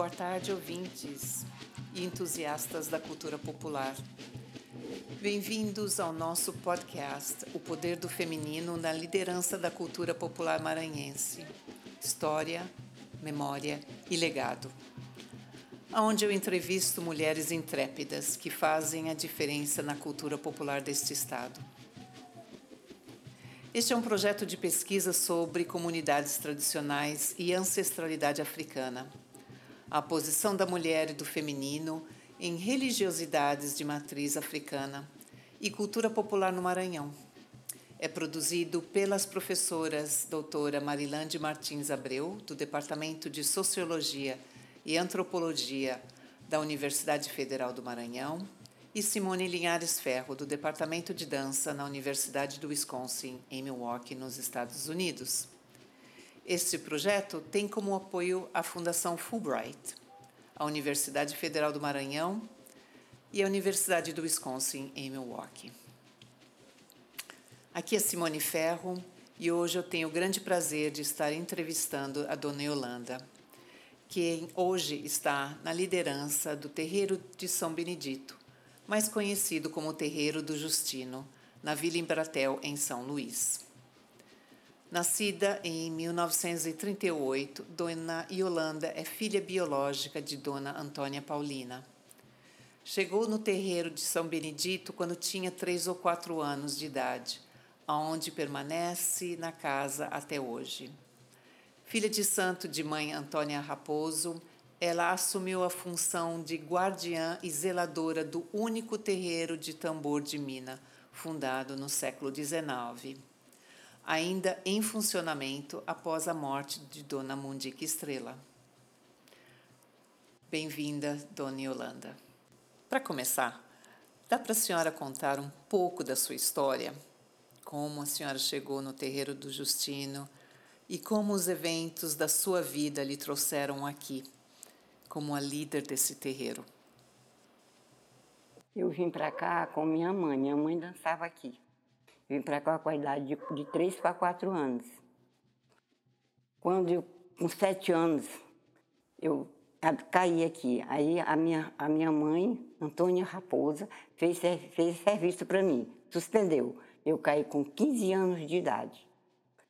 boa tarde, ouvintes e entusiastas da cultura popular. Bem-vindos ao nosso podcast O Poder do Feminino na Liderança da Cultura Popular Maranhense. História, memória e legado. Onde eu entrevisto mulheres intrépidas que fazem a diferença na cultura popular deste estado. Este é um projeto de pesquisa sobre comunidades tradicionais e ancestralidade africana, a posição da mulher e do feminino em religiosidades de matriz africana e cultura popular no Maranhão. É produzido pelas professoras doutora Marilande Martins Abreu, do Departamento de Sociologia e Antropologia da Universidade Federal do Maranhão, e Simone Linhares Ferro, do Departamento de Dança na Universidade do Wisconsin, em Milwaukee, nos Estados Unidos. Este projeto tem como apoio a Fundação Fulbright, a Universidade Federal do Maranhão e a Universidade do Wisconsin, em Milwaukee. Aqui é Simone Ferro e hoje eu tenho o grande prazer de estar entrevistando a Dona Yolanda, que hoje está na liderança do Terreiro de São Benedito, mais conhecido como Terreiro do Justino, na Vila Embratel, em São Luís. Nascida em 1938, Dona Yolanda é filha biológica de Dona Antônia Paulina. Chegou no terreiro de São Benedito quando tinha três ou quatro anos de idade, aonde permanece na casa até hoje. Filha de santo de mãe Antônia Raposo, ela assumiu a função de guardiã e zeladora do único terreiro de tambor de mina, fundado no século XIX, ainda em funcionamento após a morte de Dona Mundica Estrela. Bem-vinda, Dona Yolanda. Para começar, dá para a senhora contar um pouco da sua história? Como a senhora chegou no terreiro do Justino e como os eventos da sua vida lhe trouxeram aqui? como a líder desse terreiro? Eu vim para cá com minha mãe. Minha mãe dançava aqui. Vim para cá com a idade de, de 3 para 4 anos. Quando eu, com 7 anos, eu caí aqui. Aí a minha, a minha mãe, Antônia Raposa, fez, fez serviço para mim. Suspendeu. Eu caí com 15 anos de idade.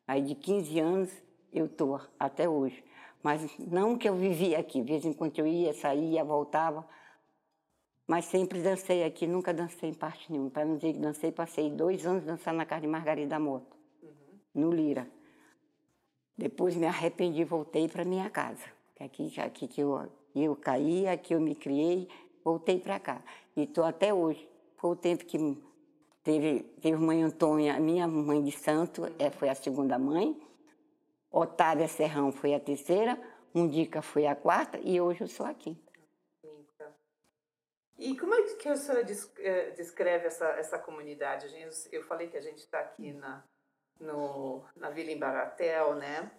Aí de 15 anos eu estou até hoje. Mas não que eu vivia aqui, de vez em quando eu ia, saía, voltava. Mas sempre dancei aqui, nunca dancei em parte nenhuma. Para não dizer que dancei, passei dois anos dançando na casa de Margarida Moto, uhum. no Lira. Depois me arrependi, voltei para minha casa. Aqui, aqui que eu, eu caí, aqui eu me criei, voltei para cá. E estou até hoje. Foi o tempo que teve, teve mãe Antônia, minha mãe de santo, é, foi a segunda mãe. Otávia Serrão foi a terceira, Mundica foi a quarta e hoje eu sou a quinta. E como é que a senhora eh, descreve essa, essa comunidade? Eu falei que a gente está aqui na, no, na Vila Embaratel, né?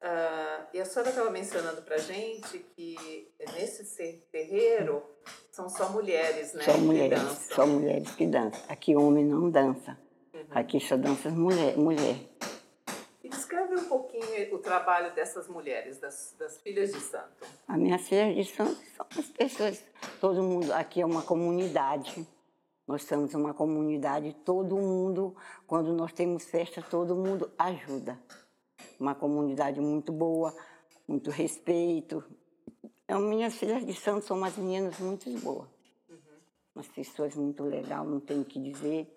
Uh, e a senhora estava mencionando para gente que nesse terreiro são só mulheres, né? Só mulheres, só mulheres que dançam. Aqui homem não dança. Uhum. Aqui só dança mulher. mulher. Descreve um pouquinho o trabalho dessas mulheres, das, das filhas de santo. As minhas filhas de santo são as pessoas, todo mundo, aqui é uma comunidade. Nós somos uma comunidade, todo mundo, quando nós temos festa, todo mundo ajuda. Uma comunidade muito boa, muito respeito. As minhas filhas de santo são umas meninas muito boas. Uhum. Umas pessoas muito legais, não tenho o que dizer.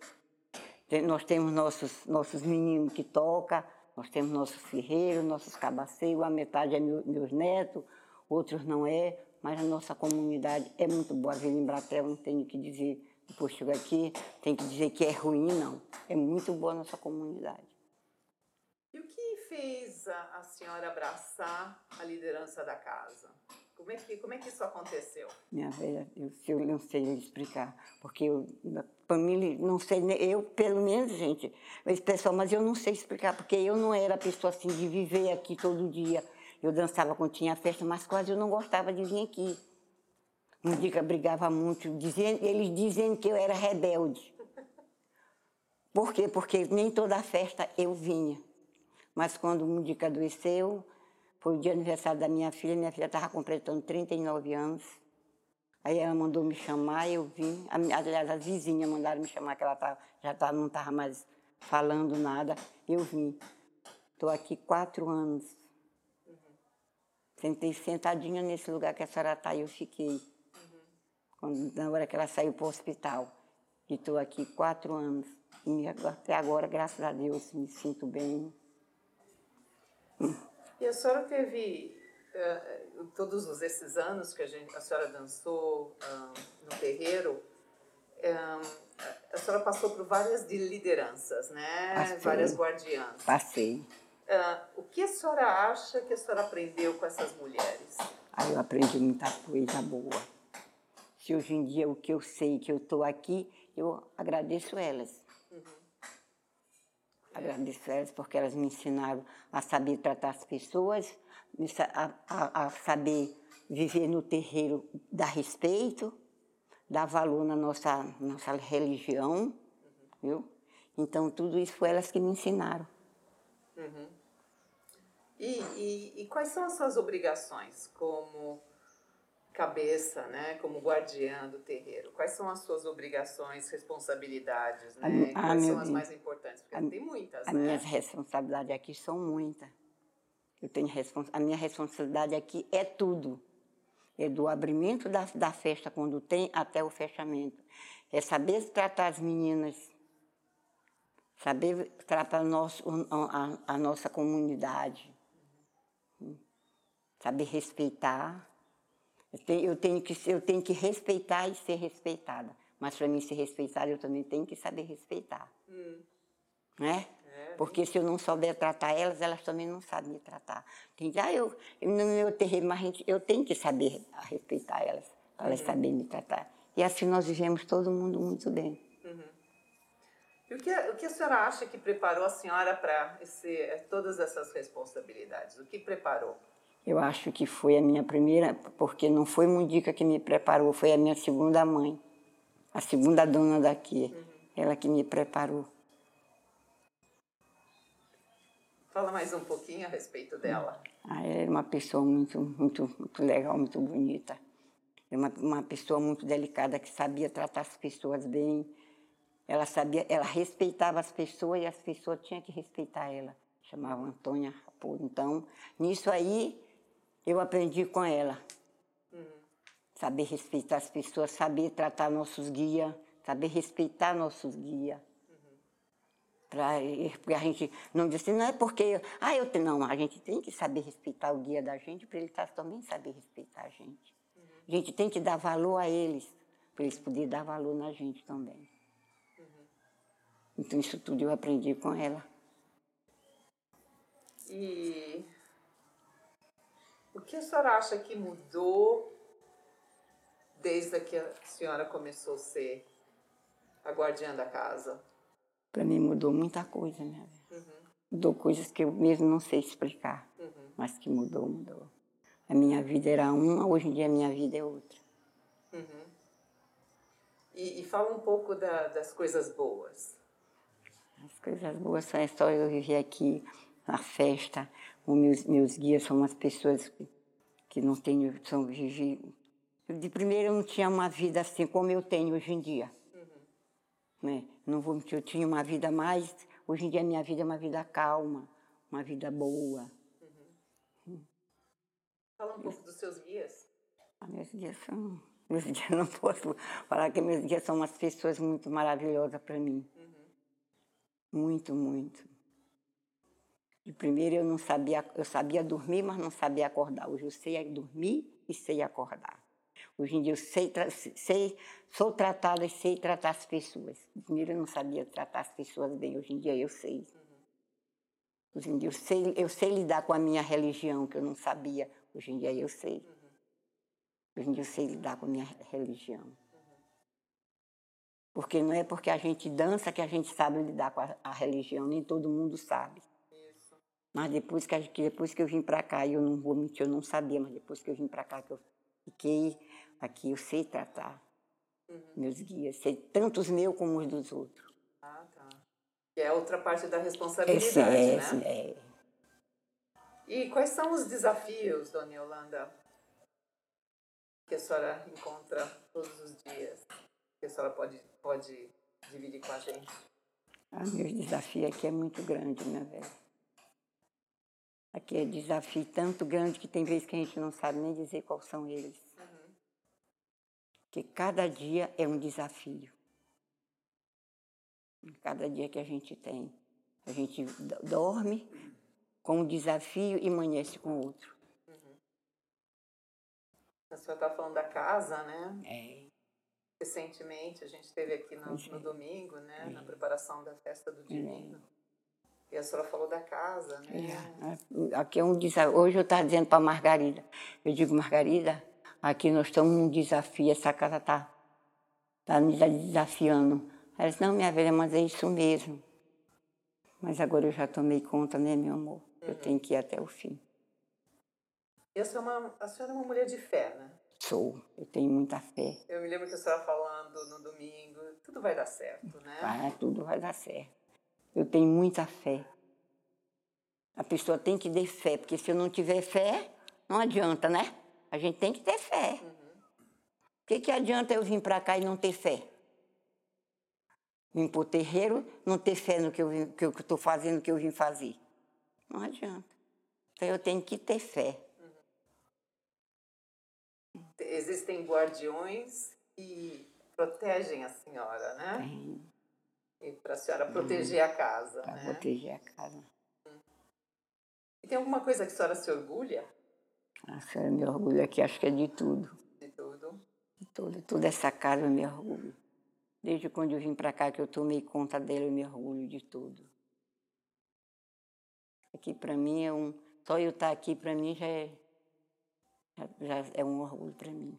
Nós temos nossos, nossos meninos que tocam, nós temos nossos ferreiros, nossos cabaceiros, a metade é meu, meus netos, outros não é, mas a nossa comunidade é muito boa. A Vila Embratel, não tenho que dizer, depois chego aqui, tem que dizer que é ruim, não. É muito boa a nossa comunidade. E o que fez a, a senhora abraçar a liderança da casa? Como é que, como é que isso aconteceu? Minha velha, eu, eu não sei explicar, porque eu, família, não sei, eu pelo menos, gente, esse pessoal, mas eu não sei explicar, porque eu não era pessoa assim de viver aqui todo dia. Eu dançava quando tinha festa, mas quase eu não gostava de vir aqui. Eu brigava muito, dizendo, eles dizendo que eu era rebelde. Por quê? Porque nem toda festa eu vinha. Mas quando um dia adoeceu, Foi o dia aniversário da minha filha, minha filha estava completando 39 anos. Aí ela mandou me chamar, eu vim. Aliás, as vizinhas mandaram me chamar, que ela tava, já tava, não estava mais falando nada. Eu vim. Estou aqui quatro anos. Sentei sentadinha nesse lugar que a senhora está e eu fiquei. Quando, na hora que ela saiu para o hospital. E estou aqui quatro anos. E até agora, graças a Deus, me sinto bem. E a senhora teve, uh, todos esses anos que a, gente, a senhora dançou uh, no terreiro, uh, a senhora passou por várias de lideranças, né? Passei. Várias guardiãs. Passei. o que a senhora acha que a senhora aprendeu com essas mulheres? Ah, eu aprendi muita coisa boa. Se hoje em dia o que eu sei que eu estou aqui, eu agradeço elas. Agradeço elas porque elas me ensinaram a saber tratar as pessoas, a, a, a saber viver no terreiro, dar respeito, dar valor na nossa, nossa religião, uhum. viu? Então, tudo isso foi elas que me ensinaram. Uhum. E, e, e, quais são as suas obrigações como cabeça, né, como guardiã do terreiro? Quais são as suas obrigações, responsabilidades, né? A, Quais são as mais importantes? Porque a, tem muitas, As né? minhas responsabilidades aqui são muitas. Eu tenho a minha responsabilidade aqui é tudo. É do abrimento da, da festa quando tem até o fechamento. É saber tratar as meninas, saber tratar nosso, a, a nossa comunidade, saber respeitar eu tenho, eu tenho, que, eu tenho que respeitar e ser respeitada. Mas para mim ser respeitada, eu também tenho que saber respeitar. Hum. Né? É, Porque se eu não souber tratar elas, elas também não sabem me tratar. Tem, ah, eu, no meu terreno, mas gente, eu tenho que saber respeitar elas, para elas uhum. saberem me tratar. E assim nós vivemos todo mundo muito bem. Uhum. E o que, o que a senhora acha que preparou a senhora para todas essas responsabilidades? O que preparou? Eu acho que foi a minha primeira, porque não foi Mundica que me preparou, foi a minha segunda mãe, a segunda dona daqui, uhum. ela que me preparou. Fala mais um pouquinho a respeito dela. Ah, ela é uma pessoa muito, muito, muito legal, muito bonita. É uma, uma pessoa muito delicada que sabia tratar as pessoas bem. Ela sabia, ela respeitava as pessoas e as pessoas tinham que respeitar ela. Chamava Antônia Raposo. Então, nisso aí, eu aprendi com ela. Uhum. Saber respeitar as pessoas, saber tratar nossos guias, saber respeitar nossos guias. Porque a gente não diz assim, não é porque. Ah, eu. Não, a gente tem que saber respeitar o guia da gente para ele tá, também saber respeitar a gente. Uhum. A gente tem que dar valor a eles, para eles poderem dar valor na gente também. Então, isso tudo eu aprendi com ela. E o que a senhora acha que mudou desde que a senhora começou a ser a guardiã da casa? Para mim mudou muita coisa, né? Uhum. Mudou coisas que eu mesmo não sei explicar, uhum. mas que mudou, mudou. A minha vida era uma, hoje em dia a minha vida é outra. Uhum. E, e, fala um pouco da, das coisas boas. As coisas boas são a história eu vivi aqui, na festa, os meus, meus guias são umas pessoas que, que não têm, são vivi. De primeiro eu não tinha uma vida assim como eu tenho hoje em dia. Uhum. Né? Não vou mentir, eu tinha uma vida mais. Hoje em dia a minha vida é uma vida calma, uma vida boa. Uhum. Fala um pouco dos seus guias. Ah, meus guias são. Meus guias não posso falar que meus guias são umas pessoas muito maravilhosas para mim. Uhum. Muito, muito. Primeiro eu não sabia, eu sabia dormir, mas não sabia acordar. Hoje eu sei dormir e sei acordar. Hoje em dia eu sei, sei sou tratada e sei tratar as pessoas. Primeiro eu não sabia tratar as pessoas bem, hoje em dia eu sei. Hoje em dia eu sei, eu sei lidar com a minha religião, que eu não sabia. Hoje em dia eu sei. Hoje em dia eu sei lidar com a minha religião. Porque não é porque a gente dança que a gente sabe lidar com a, a religião, nem todo mundo sabe. Mas depois que, depois que eu vim para cá, eu não vou mentir, eu não sabia, mas depois que eu vim para cá, que eu fiquei aqui, eu sei tratar uhum. meus guias, sei tanto os meus como os dos outros. Ah, tá. Que é outra parte da responsabilidade, é, né? É. E quais são os desafios, dona Yolanda, que a senhora encontra todos os dias? Que a senhora pode, pode dividir com a gente? Ah, meu desafio aqui é muito grande, minha velha. Aqui é desafio tanto grande que tem vezes que a gente não sabe nem dizer quais são eles. Uhum. Que cada dia é um desafio. Cada dia que a gente tem. A gente dorme com um desafio e amanhece com outro. Uhum. A senhora está falando da casa, né? É. Recentemente, a gente esteve aqui no, no domingo, né? É. Na preparação da festa do Divino. É. E a senhora falou da casa, né? É. Aqui é um desafio. Hoje eu estava dizendo para a Margarida, eu digo, Margarida, aqui nós estamos num desafio, essa casa está tá me desafiando. Ela disse, não, minha velha, mas é isso mesmo. Mas agora eu já tomei conta, né, meu amor? Uhum. Eu tenho que ir até o fim. E a senhora, é uma, a senhora é uma mulher de fé, né? Sou, eu tenho muita fé. Eu me lembro que a senhora falando no domingo, tudo vai dar certo, né? Vai, tudo vai dar certo. Eu tenho muita fé. A pessoa tem que ter fé, porque se eu não tiver fé, não adianta, né? A gente tem que ter fé. Uhum. O que, que adianta eu vir para cá e não ter fé? Vim para o terreiro, não ter fé no que eu estou fazendo, que eu vim fazer. Não adianta. Então eu tenho que ter fé. Existem guardiões que protegem a senhora, né? Tem. E para a senhora proteger a casa. Para né? proteger a casa. E tem alguma coisa que a senhora se orgulha? A senhora me orgulha aqui, acho que é de tudo. De tudo? De tudo. Toda essa casa eu me orgulho. Desde quando eu vim para cá, que eu tomei conta dela, eu me orgulho de tudo. Aqui para mim é um. Só eu estar tá aqui para mim já é, já, já é um orgulho para mim.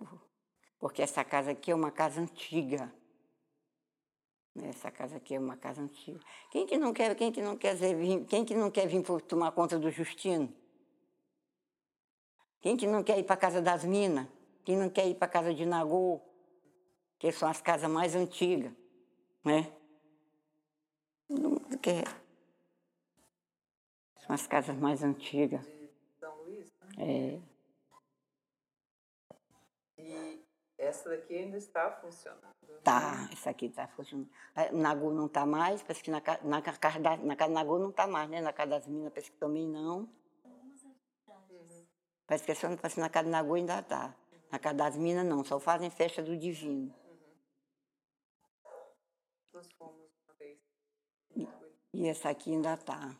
Uhum. Porque essa casa aqui é uma casa antiga. Essa casa aqui é uma casa antiga. Quem que não quer, quem que não quer vir, quem que não quer vir tomar conta do Justino? Quem que não quer ir para a casa das minas? Quem não quer ir para a casa de Nagô? Que são as casas mais antigas, né? Todo mundo quer. São as casas mais antigas. De São Luís, né? É. E essa daqui ainda está funcionando? Tá, essa aqui está funcionando. Nagô não está mais, parece que na, na, casa da, na casa Nagô não está mais, né? Na casa das minas, parece que também não. Uhum. Parece que só parece na casa Nagô ainda está. Na casa das minas não, só fazem festa do divino. Uhum. Nós fomos uma vez. E, e essa aqui ainda está.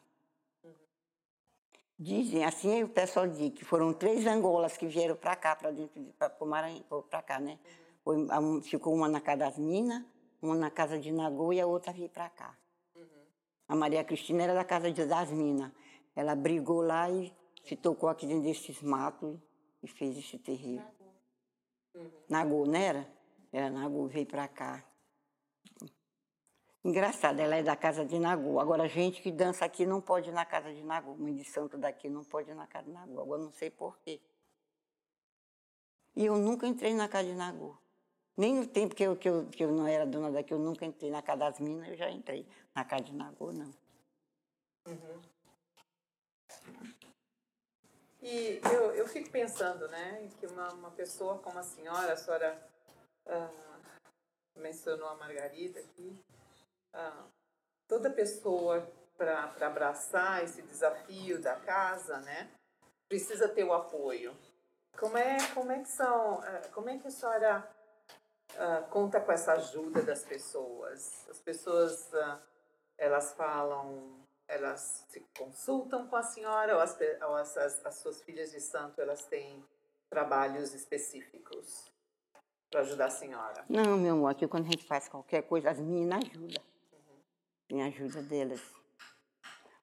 Dizem, assim o pessoal diz, que foram três angolas que vieram para cá, para dentro, para o Maranhão, para cá, né? Foi, ficou uma na casa das minas, uma na casa de Nagô e a outra veio para cá. Uhum. A Maria Cristina era da casa de, das minas. Ela brigou lá e se tocou aqui dentro desses matos e fez esse terreiro. Uhum. Nagô, não era? Era Nagô, veio para cá. Engraçado, ela é da casa de Nagô. Agora, gente que dança aqui não pode ir na casa de Nagô. Mãe de santo daqui não pode ir na casa de Nagô. Agora, não sei porquê. E eu nunca entrei na casa de Nagô. Nem no tempo que eu, que, eu, que eu não era dona daqui, eu nunca entrei na casa das minas, eu já entrei. Na casa de Nagô, não. Uhum. E eu, eu fico pensando, né, que uma, uma pessoa como a senhora, a senhora ah, mencionou a Margarida aqui, ah, toda pessoa para abraçar esse desafio da casa, né, precisa ter o apoio. Como é, como é que são, ah, como é que a senhora uh, conta com essa ajuda das pessoas. As pessoas, uh, elas falam, elas se consultam com a senhora, ou, as, ou as, as, as suas filhas de santo, elas têm trabalhos específicos para ajudar a senhora? Não, meu amor, aqui quando a gente faz qualquer coisa, as meninas ajudam. Tem ajuda delas.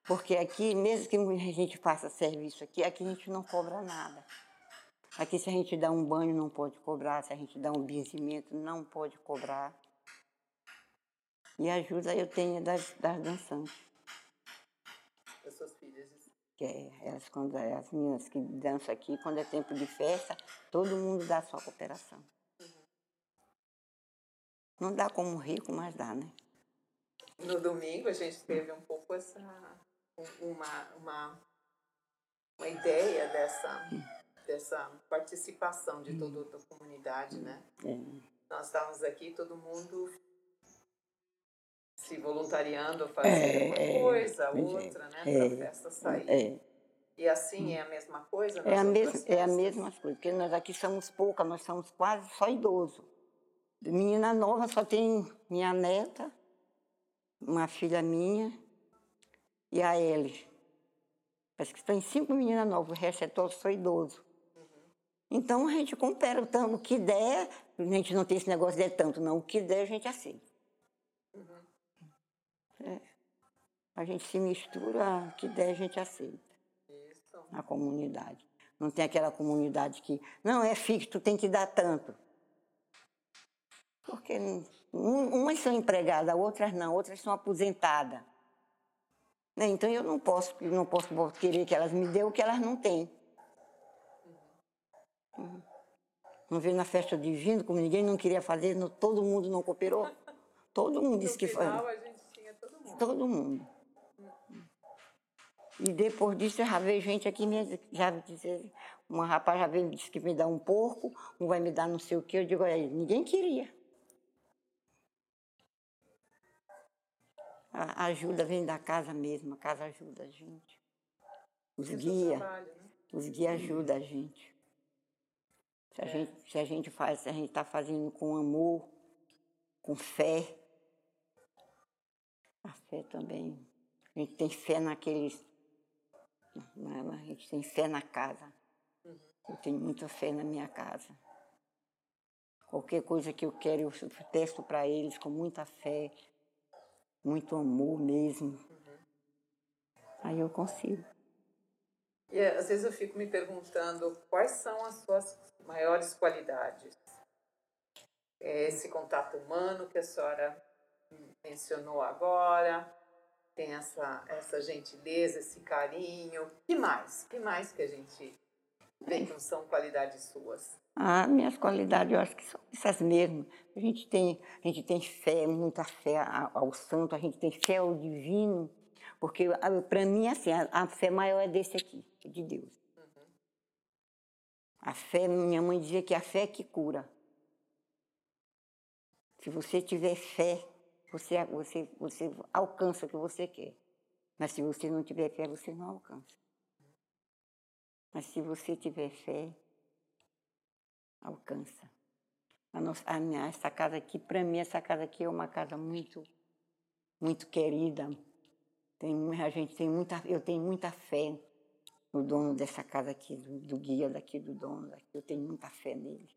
Porque aqui, mesmo que a gente faça serviço aqui, aqui a gente não cobra nada. Aqui, se a gente dá um banho, não pode cobrar. Se a gente dá um benzimento, não pode cobrar. E ajuda eu tenho das, das dançantes. Das suas filhas? Que é, elas, quando, as meninas que dançam aqui, quando é tempo de festa, todo mundo dá sua cooperação. Uhum. Não dá como rico, mas dá, né? No domingo a gente teve um pouco essa, uma, uma, uma ideia dessa, dessa participação de toda a comunidade, né? É. Nós estávamos aqui, todo mundo se voluntariando a fazer É, uma é, coisa, é, outra, né? é, Para a festa sair. É, E assim é a mesma coisa? é, a outras é a mesma coisa, porque nós aqui somos poucas, nós somos quase só idosos. Menina nova só tem minha neta, uma filha minha e a Ellie. Parece que tem cinco meninas novas, o resto é todo só idoso. Então a gente compara o tanto- o que der, a gente não tem esse negócio de tanto, não. O que der a gente aceita. É. A gente se mistura, o que der a gente aceita Isso. na comunidade. Não tem aquela comunidade que, não, é fixo, tu tem que dar tanto. Porque um- umas são empregadas, outras não, outras são aposentadas. Né, Então eu não posso, não posso querer que elas me dêem o que elas não têm. Não veio na festa divina, como ninguém não queria fazer, não- todo mundo não cooperou. Todo mundo disse No que foi. a gente tinha todo mundo. Todo mundo. E depois disso, já veio gente aqui já dizer, uma rapaz já veio e disse que me dá um porco, um vai me dar não sei o quê. Eu digo, aí, ninguém queria. A ajuda vem da casa mesmo, a casa ajuda a gente. Os é guias, né? os guias ajudam a gente. Se a gente, se a gente faz, se a gente está fazendo com amor, com fé, a fé também. A gente tem fé naqueles. na- na- A gente tem fé na casa. Eu tenho muita fé na minha casa. Qualquer coisa que eu quero, eu testo para eles com muita fé, muito amor mesmo. Aí eu consigo. E é, às vezes eu fico me perguntando quais são as suas maiores qualidades. É esse contato humano que a senhora mencionou agora, tem essa, essa gentileza, esse carinho. que mais? que mais que a gente que não são qualidades suas? Ah, minhas qualidades, eu acho que são essas mesmas. A gente tem, a gente tem fé, muita fé ao santo, a gente tem fé ao divino, porque para mim, assim, a, a fé maior é desse aqui, de Deus. A fé, minha mãe dizia que a fé é que cura. Se você tiver fé, você, você, você alcança o que você quer. Mas se você não tiver fé, você não alcança. Mas se você tiver fé, alcança. A nossa, a minha, essa casa aqui, para mim, essa casa aqui é uma casa muito, muito querida. Tem, a gente tem muita, eu tenho muita fé no dono dessa casa aqui, do, do guia daqui, do dono daqui. Eu tenho muita fé nele.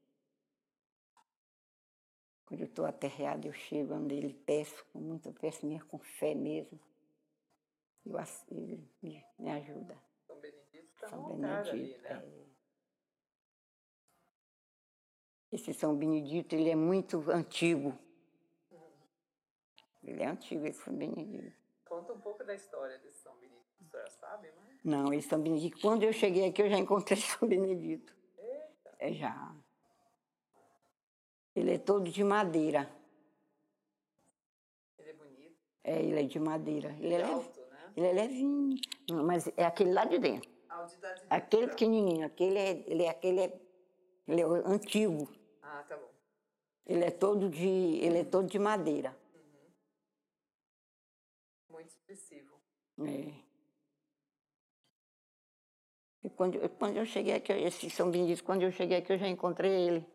Quando eu estou aterreada, eu chego onde ele peço, com muita peço mesmo, com fé mesmo. Eu, ele me, me ajuda. São Benedito está São altar ali, Benedito. né? é. Esse São Benedito, ele é muito antigo. Ele é antigo, esse São Benedito. Conta um pouco da história desse São Benedito. A senhora sabe, mas... Não, esse São Benedito, quando eu cheguei aqui, eu já encontrei São Benedito. É já. Ele é todo de madeira. Ele é bonito, É, ele é de madeira. Ele é, leve, alto, né? ele é levinho. Mas é aquele lá de dentro. A Aquele é- pequenininho, aquele é, ele é, aquele é, ele é antigo. Ah, tá bom. Ele é todo de, ele é todo de madeira. Muito expressivo. É. E quando, eu- quando eu cheguei aqui, esse São Benedito, quando eu cheguei aqui, eu já encontrei ele.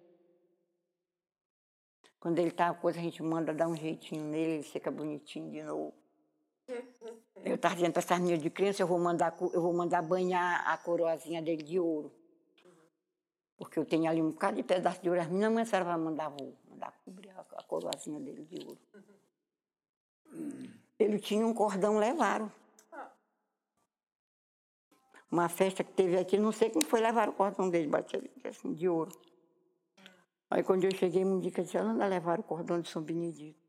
Quando ele tá coisa, a gente manda dar um jeitinho nele, ele fica bonitinho de novo. Eu estava dizendo para essas meninas de criança, eu vou mandar, eu vou mandar banhar a coroazinha dele de ouro. Porque eu tenho ali um bocado de pedaço de ouro. As meninas, mãe, a vai mandar, vou mandar cobrir a, a coroazinha dele de ouro. Ele tinha um cordão, levaram. Uma festa que teve aqui, não sei como foi levar o cordão dele, bateu assim, de ouro. Aí quando eu cheguei, me disse, ela anda levar o cordão de São Benedito.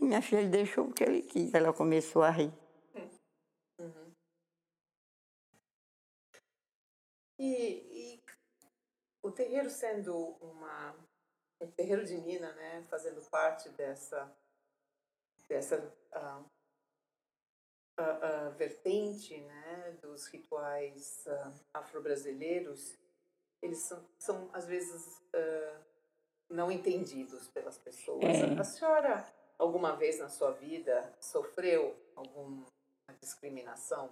Minha filha, deixou porque ele quis. Ela começou a rir. E, e o terreiro sendo uma um terreiro de Nina, né, fazendo parte dessa dessa ah, a, a vertente né, dos rituais uh, afro-brasileiros, eles são, são, às vezes, uh, não entendidos pelas pessoas. É. A senhora, alguma vez na sua vida, sofreu alguma discriminação?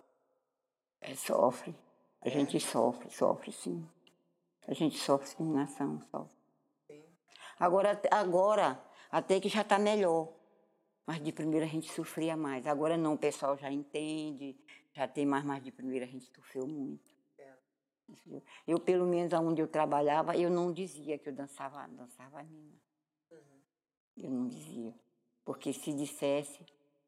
É, sofre. A gente sofre, sofre sim. A gente sofre discriminação, sofre. Sim. Agora, agora, até que já está melhor. Mas de primeira a gente sofria mais. Agora não, o pessoal já entende, já tem mais, mas de primeira a gente sofreu muito. É. Eu, pelo menos, onde eu trabalhava, eu não dizia que eu dançava, dançava Nina. Uhum. Eu não dizia. Porque se dissesse,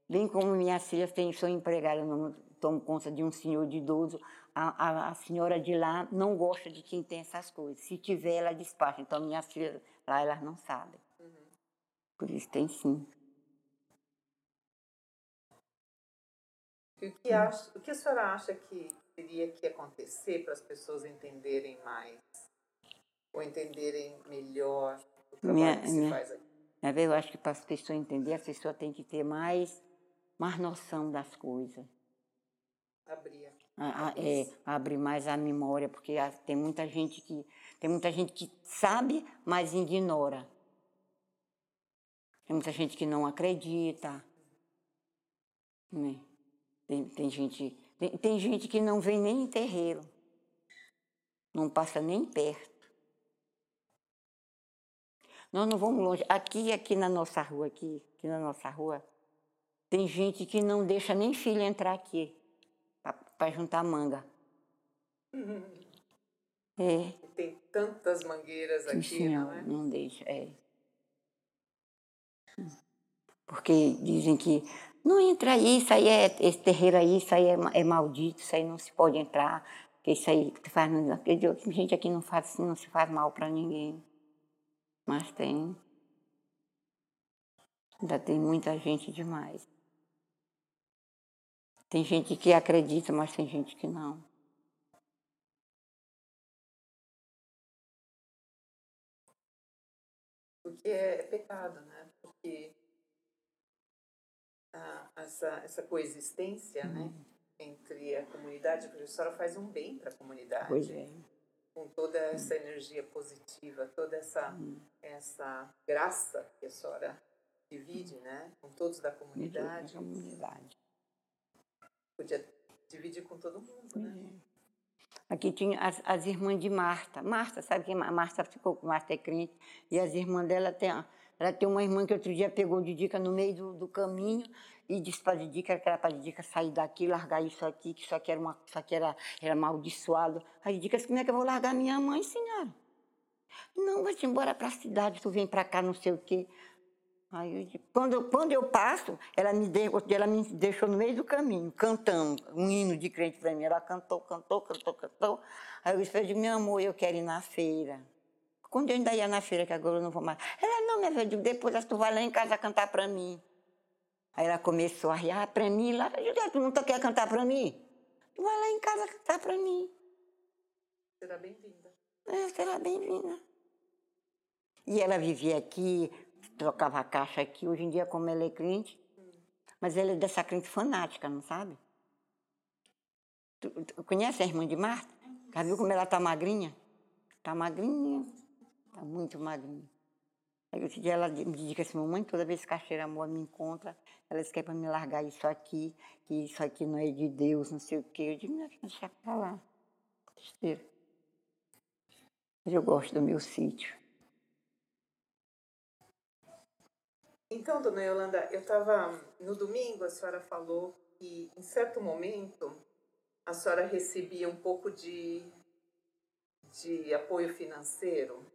bem como minhas filhas têm, sou empregada, não tomo conta de um senhor de idoso, a, a, a, senhora de lá não gosta de quem tem essas coisas. Se tiver, ela despacha. Então, minhas filhas lá, elas não sabem. Uhum. Por isso tem sim. o que, acha, o que a senhora acha que teria que acontecer para as pessoas entenderem mais? Ou entenderem melhor o trabalho minha, que se minha, faz aqui? Eu acho que para as pessoas entenderem, a pessoa tem que ter mais, mais noção das coisas. Abrir. A, a, é, abre mais a memória, porque tem muita gente que tem muita gente que sabe, mas ignora. Tem muita gente que não acredita. Né? Tem, tem, gente, tem, tem gente que não vem nem em terreiro, não passa nem perto. Nós não vamos longe. Aqui, aqui na nossa rua, aqui, aqui na nossa rua, tem gente que não deixa nem filho entrar aqui para juntar manga. Uhum. É. Tem tantas mangueiras aqui, Sim, não é? Não deixa, é. Porque dizem que não entra aí, isso aí é, esse terreiro aí, isso aí é, é maldito, isso aí não se pode entrar, porque isso aí faz, gente aqui não faz, não se faz mal para ninguém. Mas tem. Ainda tem muita gente demais. Tem gente que acredita, mas tem gente que não. Porque é pecado, né? Porque essa, essa coexistência né, uhum. entre a comunidade, porque a senhora faz um bem para a comunidade. Pois é. Com toda essa energia positiva, toda essa, essa graça que a senhora divide né, com todos da comunidade. comunidade. Podia dividir com todo mundo, né? É. Aqui tinha as, as, irmãs de Marta. Marta, sabe quem? Marta ficou com Marta é crente. E as irmãs dela tem, ela tem uma irmã que outro dia pegou de dica no meio do, do caminho e disse para Didica que era para Didica sair daqui, largar isso aqui, que isso aqui era, uma, isso aqui era, era amaldiçoado. A Didica disse, como é que eu vou largar minha mãe, senhora? Não, vai-te embora para a cidade, tu vem para cá, não sei o quê. Aí, eu, quando, quando eu passo, ela me, deu, ela me deixou no meio do caminho, cantando um hino de crente para mim. Ela cantou, cantou, cantou, cantou. Aí eu disse, meu amor, eu quero ir na feira. Quando eu ainda ia na feira, que agora eu não vou mais. Ela, não, minha filha, depois tu vai lá em casa cantar para mim. Aí ela começou a rir, ah, para mim lá. Eu disse, tu não quer cantar para mim? Tu vai lá em casa cantar para mim. Será bem-vinda. É, será bem-vinda. E ela vivia aqui, trocava a caixa aqui. Hoje em dia, como ela é crente, hum. mas ela é dessa crente fanática, não sabe? Tu, tu conhece a irmã de Marta? Já viu como ela tá magrinha? Tá magrinha, tá muito magrinha. Aí outro dia ela me diz assim, mamãe, toda vez que a cheira amor me encontra, ela quer para me largar isso aqui, que isso aqui não é de Deus, não sei o quê. Eu digo, filha, deixa pra lá. Besteira. Mas eu gosto do meu sítio. Então, dona Yolanda, eu estava. No domingo, a senhora falou que, em certo momento, a senhora recebia um pouco de, de apoio financeiro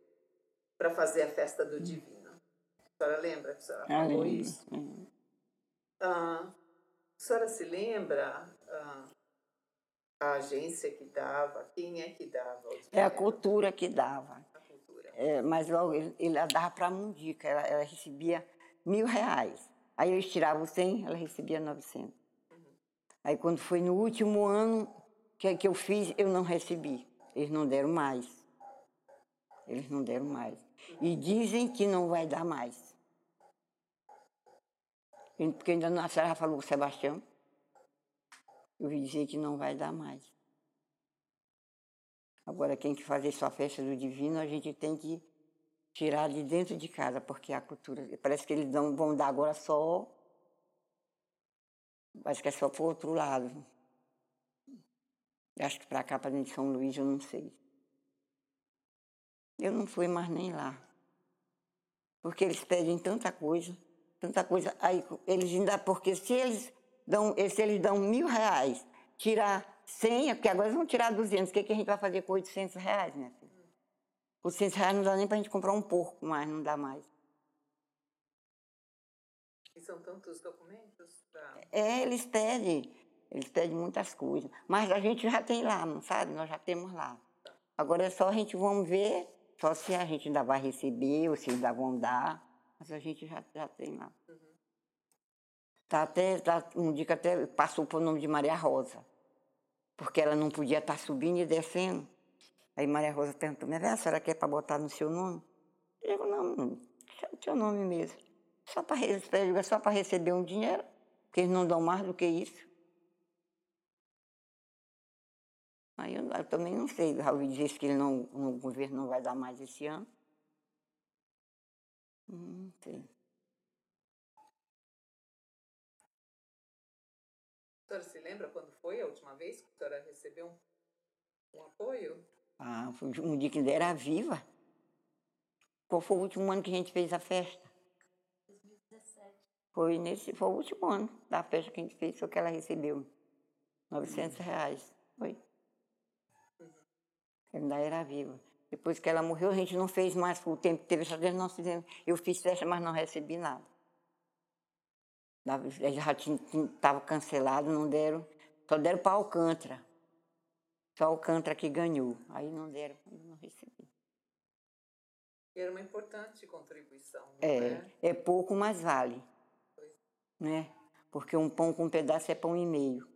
para fazer a festa do divino. A senhora lembra que a senhora ah, falou isso? Ah, a senhora se lembra ah, a agência que dava? Quem é que dava? É a cultura que dava. A cultura. É, mas logo ele, ele dava para a Mundica, ela, ela, recebia mil reais. Aí eu estirava o 100, ela recebia 900. Uhum. Aí quando foi no último ano que, que eu fiz, eu não recebi. Eles não deram mais. Eles não deram mais. E dizem que não vai dar mais. Porque ainda não, a senhora falou com o Sebastião. Eu ouvi dizer que não vai dar mais. Agora, quem quer fazer sua festa do divino, a gente tem que tirar de dentro de casa, porque a cultura. Parece que eles dão, vão dar agora só. Acho que é só para o outro lado. Acho que para cá, para dentro de São Luís, eu não sei. Eu não fui mais nem lá. Porque eles pedem tanta coisa, tanta coisa. Aí eles ainda, porque se eles dão, se eles dão mil reais, tirar cem, porque agora eles vão tirar duzentos, o que, que a gente vai fazer com oitocentos reais, né? Oitocentos reais não dá nem para a gente comprar um porco mais, não dá mais. E são tantos documentos? Pra... É, eles pedem, eles pedem muitas coisas. Mas a gente já tem lá, não sabe? Nós já temos lá. Agora é só a gente vamos ver só se a gente ainda vai receber ou se ainda vão dar, mas a gente já, já tem lá. Uhum. Tá até, tá, um dia que até passou por nome de Maria Rosa, porque ela não podia estar tá subindo e descendo. Aí Maria Rosa perguntou, mas a senhora quer para botar no seu nome? Eu digo, não, não é o seu nome mesmo. Só para só para receber um dinheiro, porque eles não dão mais do que isso. Aí eu, eu também não sei. Raul disse que ele não, o governo não vai dar mais esse ano. Não sei. A senhora se lembra quando foi a última vez que a senhora recebeu um, um apoio? Ah, foi um dia que ainda era viva. Qual foi o último ano que a gente fez a festa? 2017. Foi, nesse, foi o último ano da festa que a gente fez, só que ela recebeu 900 reais. Foi ainda era viva. Depois que ela morreu, a gente não fez mais o tempo que teve essa nós fizemos. Eu fiz festa, mas não recebi nada. Já estava cancelado, não deram, só deram para Alcântara. Só Alcântara que ganhou. Aí não deram, eu não recebi. Era uma importante contribuição. É, é, é pouco, mas vale. Né? Porque um pão com um pedaço é pão e meio.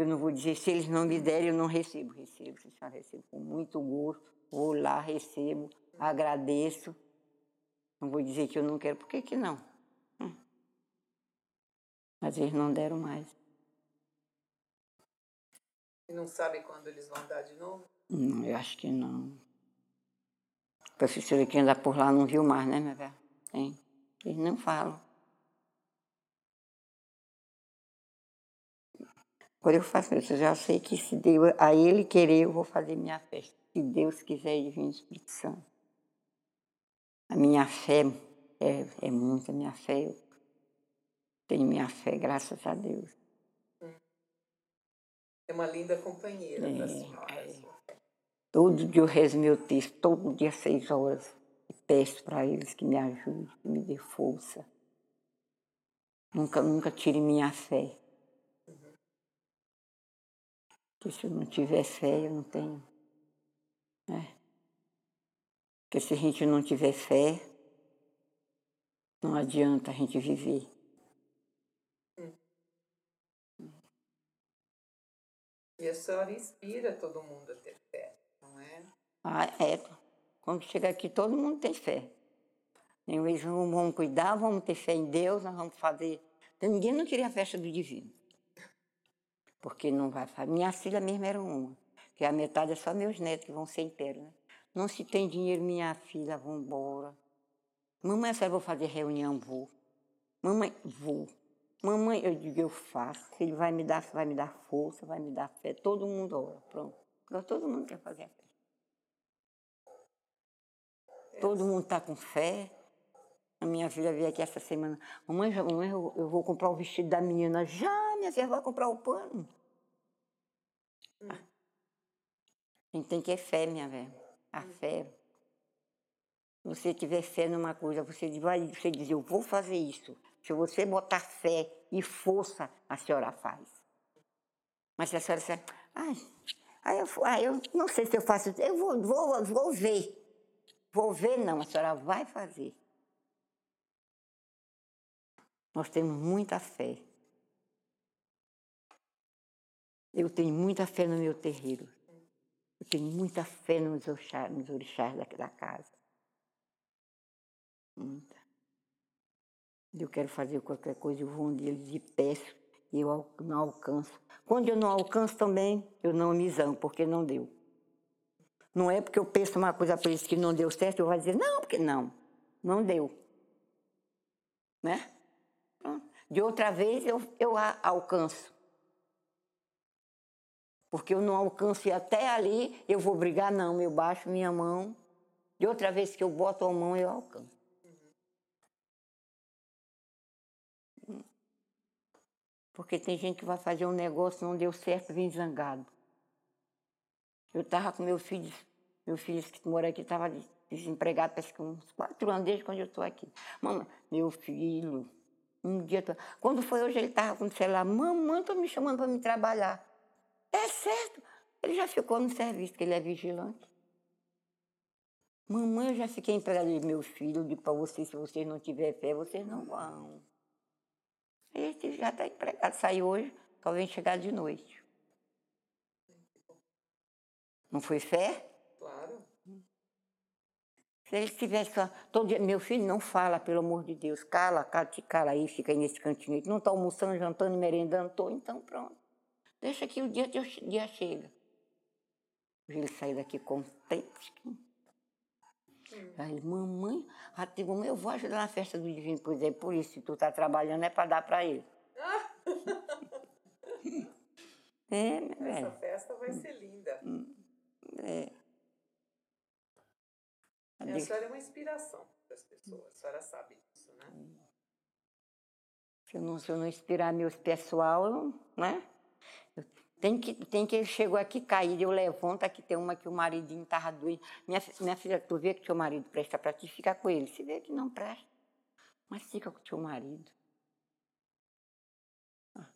Eu não vou dizer, se eles não me derem, eu não recebo. Recebo, se já recebo com muito gosto. Vou lá, recebo, agradeço. Não vou dizer que eu não quero, por que, que não? Hum. Mas eles não deram mais. E não sabe quando eles vão dar de novo? Não, eu acho que não. A professora que anda por lá não viu mais, né, minha velha? Tem. Eles não falam. Quando eu faço isso, eu já sei que se Deus, a Ele querer, eu vou fazer minha festa. Se Deus quiser, Divino Espírito Santo. A minha fé é, é muita, minha fé. Eu tenho minha fé, graças a Deus. É uma linda companheira é, senhora. É. Todo dia eu rezo meu texto, todo dia seis horas. E peço para eles que me ajudem, que me dê força. Nunca, nunca tire minha fé. Porque se eu não tiver fé, eu não tenho. Né? Porque se a gente não tiver fé, não adianta a gente viver. E a senhora inspira todo mundo a ter fé, não é? Ah, é. Quando chega aqui, todo mundo tem fé. Eles vamos cuidar, vamos ter fé em Deus, nós vamos fazer. Ninguém não queria a festa do divino porque não vai. Minha filha mesmo era uma, que a metade é só meus netos que vão ser inteiros, né? Não se tem dinheiro, minha filha, vão embora. Mamãe, eu vou fazer reunião, vou. Mamãe, vou. Mamãe, eu digo, eu faço. Ele vai me dar, vai me dar força, vai me dar fé. Todo mundo ora, pronto. Agora todo mundo quer fazer a fé. Todo mundo está com fé. A minha filha veio aqui essa semana. Mamãe, mamãe eu, eu vou comprar o vestido da menina. Já, minha filha vai comprar o pano. A gente tem que ter fé, minha velha. A fé. Se você tiver fé numa coisa, você vai você dizer, eu vou fazer isso. Se você botar fé e força, a senhora faz. Mas se a senhora disser, ai, ai eu, eu não sei se eu faço, eu vou, vou, vou ver. Vou ver, não, a senhora vai fazer. Nós temos muita fé. Eu tenho muita fé no meu terreiro. Eu tenho muita fé nos orixás, nos orixás da, da casa. Muita. Eu quero fazer qualquer coisa, eu vou onde eles e peço. E eu não alcanço. Quando eu não alcanço também, eu não me zango, porque não deu. Não é porque eu penso uma coisa para eles que não deu certo, eu vou dizer, não, porque não, não deu. Né? De outra vez eu, eu alcanço. Porque eu não alcanço e até ali eu vou brigar, não, eu baixo minha mão. De outra vez que eu boto a mão, eu alcanço. Porque tem gente que vai fazer um negócio, não deu certo, vem zangado. Eu estava com meu filho, meu filho que mora aqui, estava desempregado, parece que uns quatro anos desde quando eu estou aqui. Mamãe, meu filho, um dia. Quando foi hoje, ele estava com o celular, mamãe, estou me chamando para me trabalhar. É certo. Ele já ficou no serviço, que ele é vigilante. Mamãe, eu já fiquei empregada de meus filhos, digo para vocês, se vocês não tiverem fé, vocês não vão. Ele já está empregado, saiu hoje, talvez chegar de noite. Não foi fé? Claro. Se ele tivesse só, todo dia, meu filho não fala, pelo amor de Deus, cala, cala, te cala aí, fica aí nesse cantinho. Não está almoçando, jantando, merendando, estou, então pronto. Deixa que o dia, o dia chega. Ele saiu daqui contente. Hum. Aí, mamãe, mamãe, eu vou ajudar na festa do divino. Pois é, por isso, se tu está trabalhando, é para dar para ele. é, Essa festa vai ser linda. Hum, é. A senhora é uma inspiração para as pessoas, a senhora sabe disso, né? Se eu não, se eu não inspirar meus pessoal, né? Tem que, tem que, chegou aqui cair, eu levanto, aqui tem uma que o maridinho estava doente. Minha, minha filha, tu vê que teu marido presta para ti, fica com ele. Se vê que não presta, mas fica com teu marido. Ah,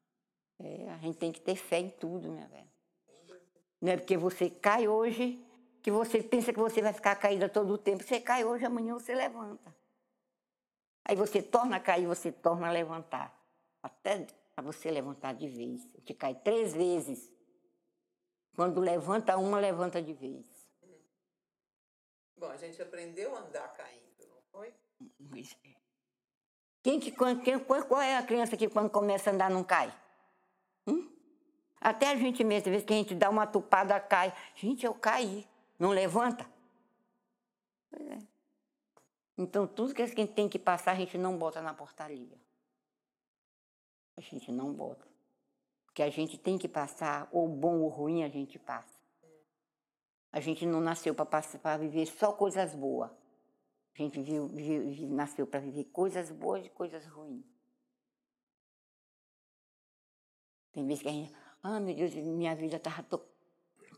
é, a gente tem que ter fé em tudo, minha velha. Não é porque você cai hoje que você pensa que você vai ficar caída todo o tempo. Você cai hoje, amanhã você levanta. Aí você torna a cair, você torna a levantar. Até para você levantar de vez. Te cai três vezes. Quando levanta uma, levanta de vez. Bom, a gente aprendeu a andar caindo, não foi? É. Quem que, quem, qual é a criança que quando começa a andar não cai? Hum? Até a gente mesmo, às vezes que a gente dá uma tupada, cai. Gente, eu caí. Não levanta? Pois é. Então, tudo que a gente tem que passar, a gente não bota na portaria. A gente não bota. Porque a gente tem que passar, ou bom ou ruim, a gente passa. A gente não nasceu para viver só coisas boas. A gente viu, viu, nasceu para viver coisas boas e coisas ruins. Tem vezes que a gente, ah, meu Deus, minha vida estava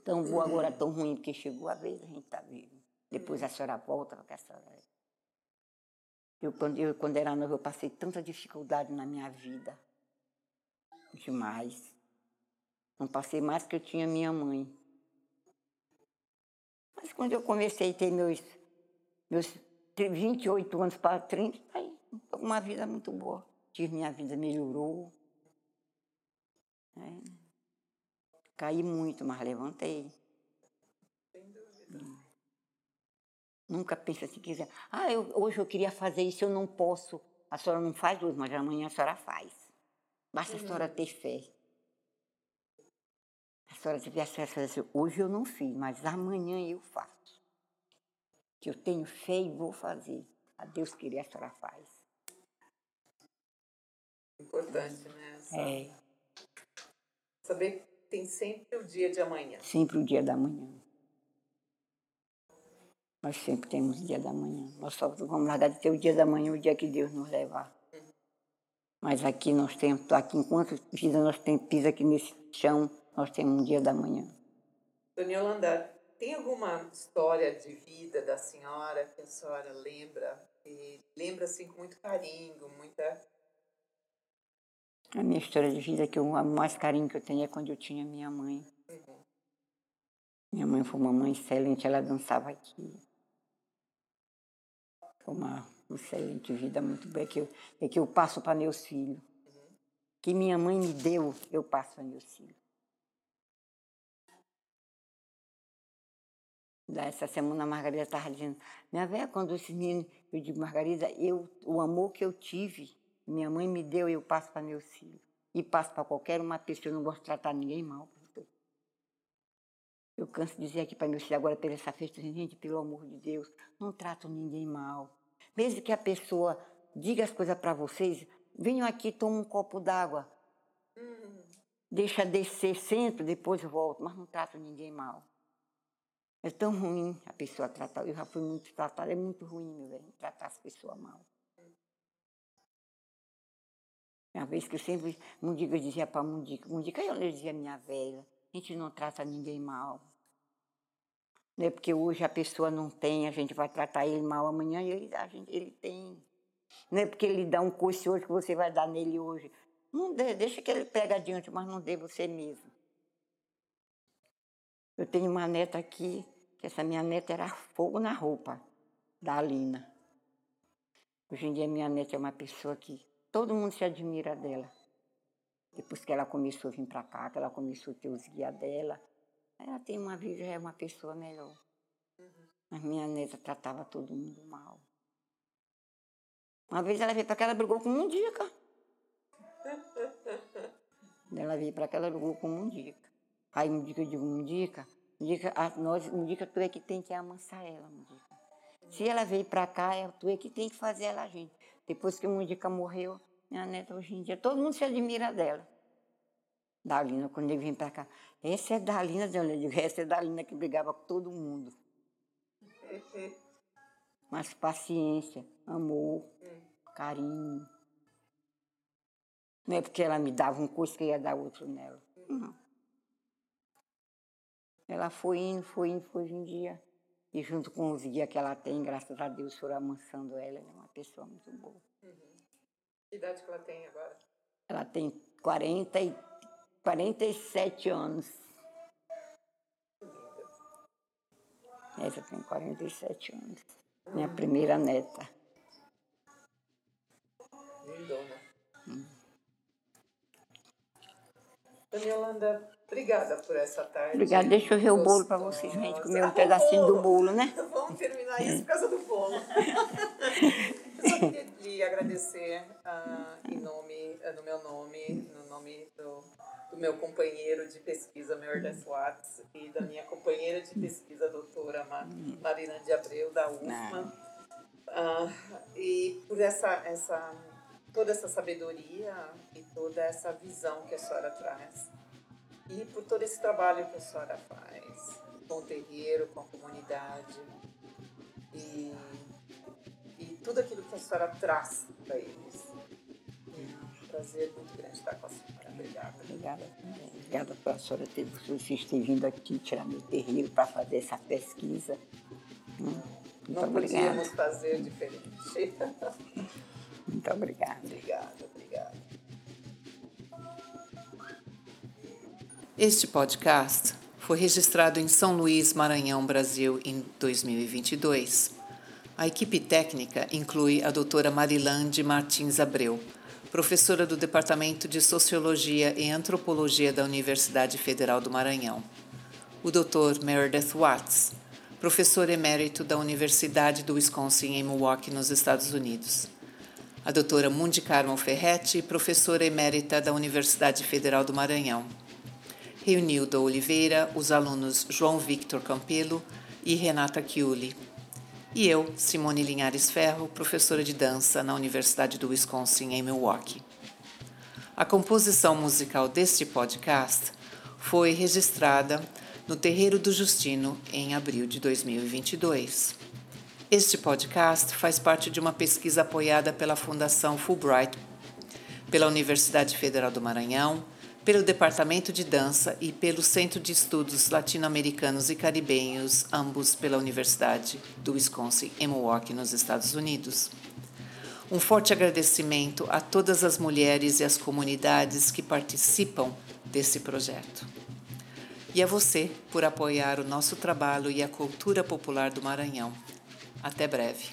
tão, boa, agora tão ruim, porque chegou a vez a gente está vivo. Depois a senhora volta para a senhora. Eu quando, eu, quando era nova, eu passei tanta dificuldade na minha vida demais. Não passei mais que eu tinha minha mãe. Mas quando eu comecei a ter meus, meus 28 anos para 30, aí, uma vida muito boa. Tive minha vida melhorou. É. Caí muito, mas levantei. Hum. Nunca pensa assim, quiser. Ah, eu, hoje eu queria fazer isso, eu não posso. A senhora não faz hoje, mas amanhã a senhora faz. Basta a senhora ter fé. A senhora tivesse fé, assim, hoje eu não fiz, mas amanhã eu faço. Que eu tenho fé e vou fazer. A Deus querer, a senhora faz. Importante, né? É. Saber que tem sempre o dia de amanhã. Sempre o dia da manhã. Nós sempre temos o dia da manhã. Nós só vamos largar de ter o dia da manhã, o dia que Deus nos levar. Mas aqui nós temos, aqui enquanto vida nós temos piso aqui nesse chão, nós temos um dia da manhã. Dona Yolanda, tem alguma história de vida da senhora que a senhora lembra? E lembra assim com muito carinho, muita. A minha história de vida, que o mais carinho que eu tenho é quando eu tinha minha mãe. Uhum. Minha mãe foi uma mãe excelente, ela dançava aqui. Foi uma excelente vida muito bem, que eu, é que eu passo para meus filhos. Que minha mãe me deu, eu passo para meus filhos. Essa semana a Margarida estava dizendo, minha velha, quando esse menino, eu digo, Margarida, eu, o amor que eu tive, minha mãe me deu, eu passo para meus filhos. e passo para qualquer uma pessoa, eu não gosto de tratar ninguém mal. Eu canso de dizer aqui para meus filhos agora pela essa festa, gente, pelo amor de Deus, não tratam ninguém mal. Mesmo que a pessoa diga as coisas para vocês, venham aqui, toma um copo d'água. Deixa descer, sento, depois volto, mas não trato ninguém mal. É tão ruim a pessoa tratar. Eu já fui muito tratada, é muito ruim, meu velho, tratar as pessoas mal. Uma vez que eu sempre, Mundica dizia para Mundica, Mundica eu dizia minha velha, a gente não trata ninguém mal. Não é porque hoje a pessoa não tem, a gente vai tratar ele mal amanhã, ele, a gente, ele tem. Não é porque ele dá um coice hoje que você vai dar nele hoje. Não dê, deixa que ele pega adiante, mas não dê você mesmo. Eu tenho uma neta aqui, que essa minha neta era fogo na roupa, da Alina. Hoje em dia minha neta é uma pessoa que Todo mundo se admira dela. Depois que ela começou a vir para cá, que ela começou a ter os guias dela, ela tem uma vida, é uma pessoa melhor. Uhum. Mas minha neta tratava todo mundo mal. Uma vez ela veio para cá, ela brigou com um dica. ela veio para cá, ela brigou com um dica. Aí um dica, eu digo, um dica, nós, um dica tu é que tem que amansar ela, um dica. Se ela veio para cá, é tu é que tem que fazer ela a gente. Depois que Mundica morreu, minha neta hoje em dia, todo mundo se admira dela. Dalina, quando ele vem para cá. Essa é Dalina, eu digo, essa é Dalina que brigava com todo mundo. Mas paciência, amor, carinho. Não é porque ela me dava um curso que eu ia dar outro nela. Não. Ela foi indo, foi indo, foi em dia. E junto com os guias que ela tem, graças a Deus, foram amansando ela. Ela é uma pessoa muito boa. Uhum. Que idade que ela tem agora? Ela tem 40 e, 47 anos. Essa tem 47 anos. Minha primeira neta. Lindona. Hum. Dona Yolanda, Obrigada por essa tarde. Obrigada. Deixa eu ver o bolo para vocês, gente, comer um pedacinho do bolo, né? Vamos terminar isso por causa do bolo. lhe agradecer uh, em nome, uh, no meu nome, no nome do, do meu companheiro de pesquisa, Meredith Watts, e da minha companheira de pesquisa, doutora Marina de Abreu, da UFMA. Uh, e por essa, essa, toda essa sabedoria e toda essa visão que a senhora traz e por todo esse trabalho que a senhora faz com o terreiro, com a comunidade e, e tudo aquilo que a senhora traz para eles. É um prazer muito grande estar com a senhora. Obrigada. Obrigada também. Obrigada pela senhora ter vocês terem vindo aqui tirar meu terreiro para fazer essa pesquisa. Hum, muito Não obrigada. podíamos fazer diferente. Muito obrigada. Obrigada, obrigada. Este podcast foi registrado em São Luís, Maranhão, Brasil, em 2022. A equipe técnica inclui a doutora Marilande Martins Abreu, professora do Departamento de Sociologia e Antropologia da Universidade Federal do Maranhão. O Dr. Meredith Watts, professor emérito da Universidade do Wisconsin em Milwaukee, nos Estados Unidos. A doutora Mundi Carmo Ferretti, professora emérita da Universidade Federal do Maranhão reuniu da Oliveira os alunos João Victor Campelo e Renata Chiuli. E eu, Simone Linhares Ferro, professora de dança na Universidade do Wisconsin, em Milwaukee. A composição musical deste podcast foi registrada no Terreiro do Justino em abril de 2022. Este podcast faz parte de uma pesquisa apoiada pela Fundação Fulbright, pela Universidade Federal do Maranhão, pelo Departamento de Dança e pelo Centro de Estudos Latino-Americanos e Caribenhos, ambos pela Universidade do Wisconsin, em Milwaukee, nos Estados Unidos. Um forte agradecimento a todas as mulheres e as comunidades que participam desse projeto. E a você por apoiar o nosso trabalho e a cultura popular do Maranhão. Até breve.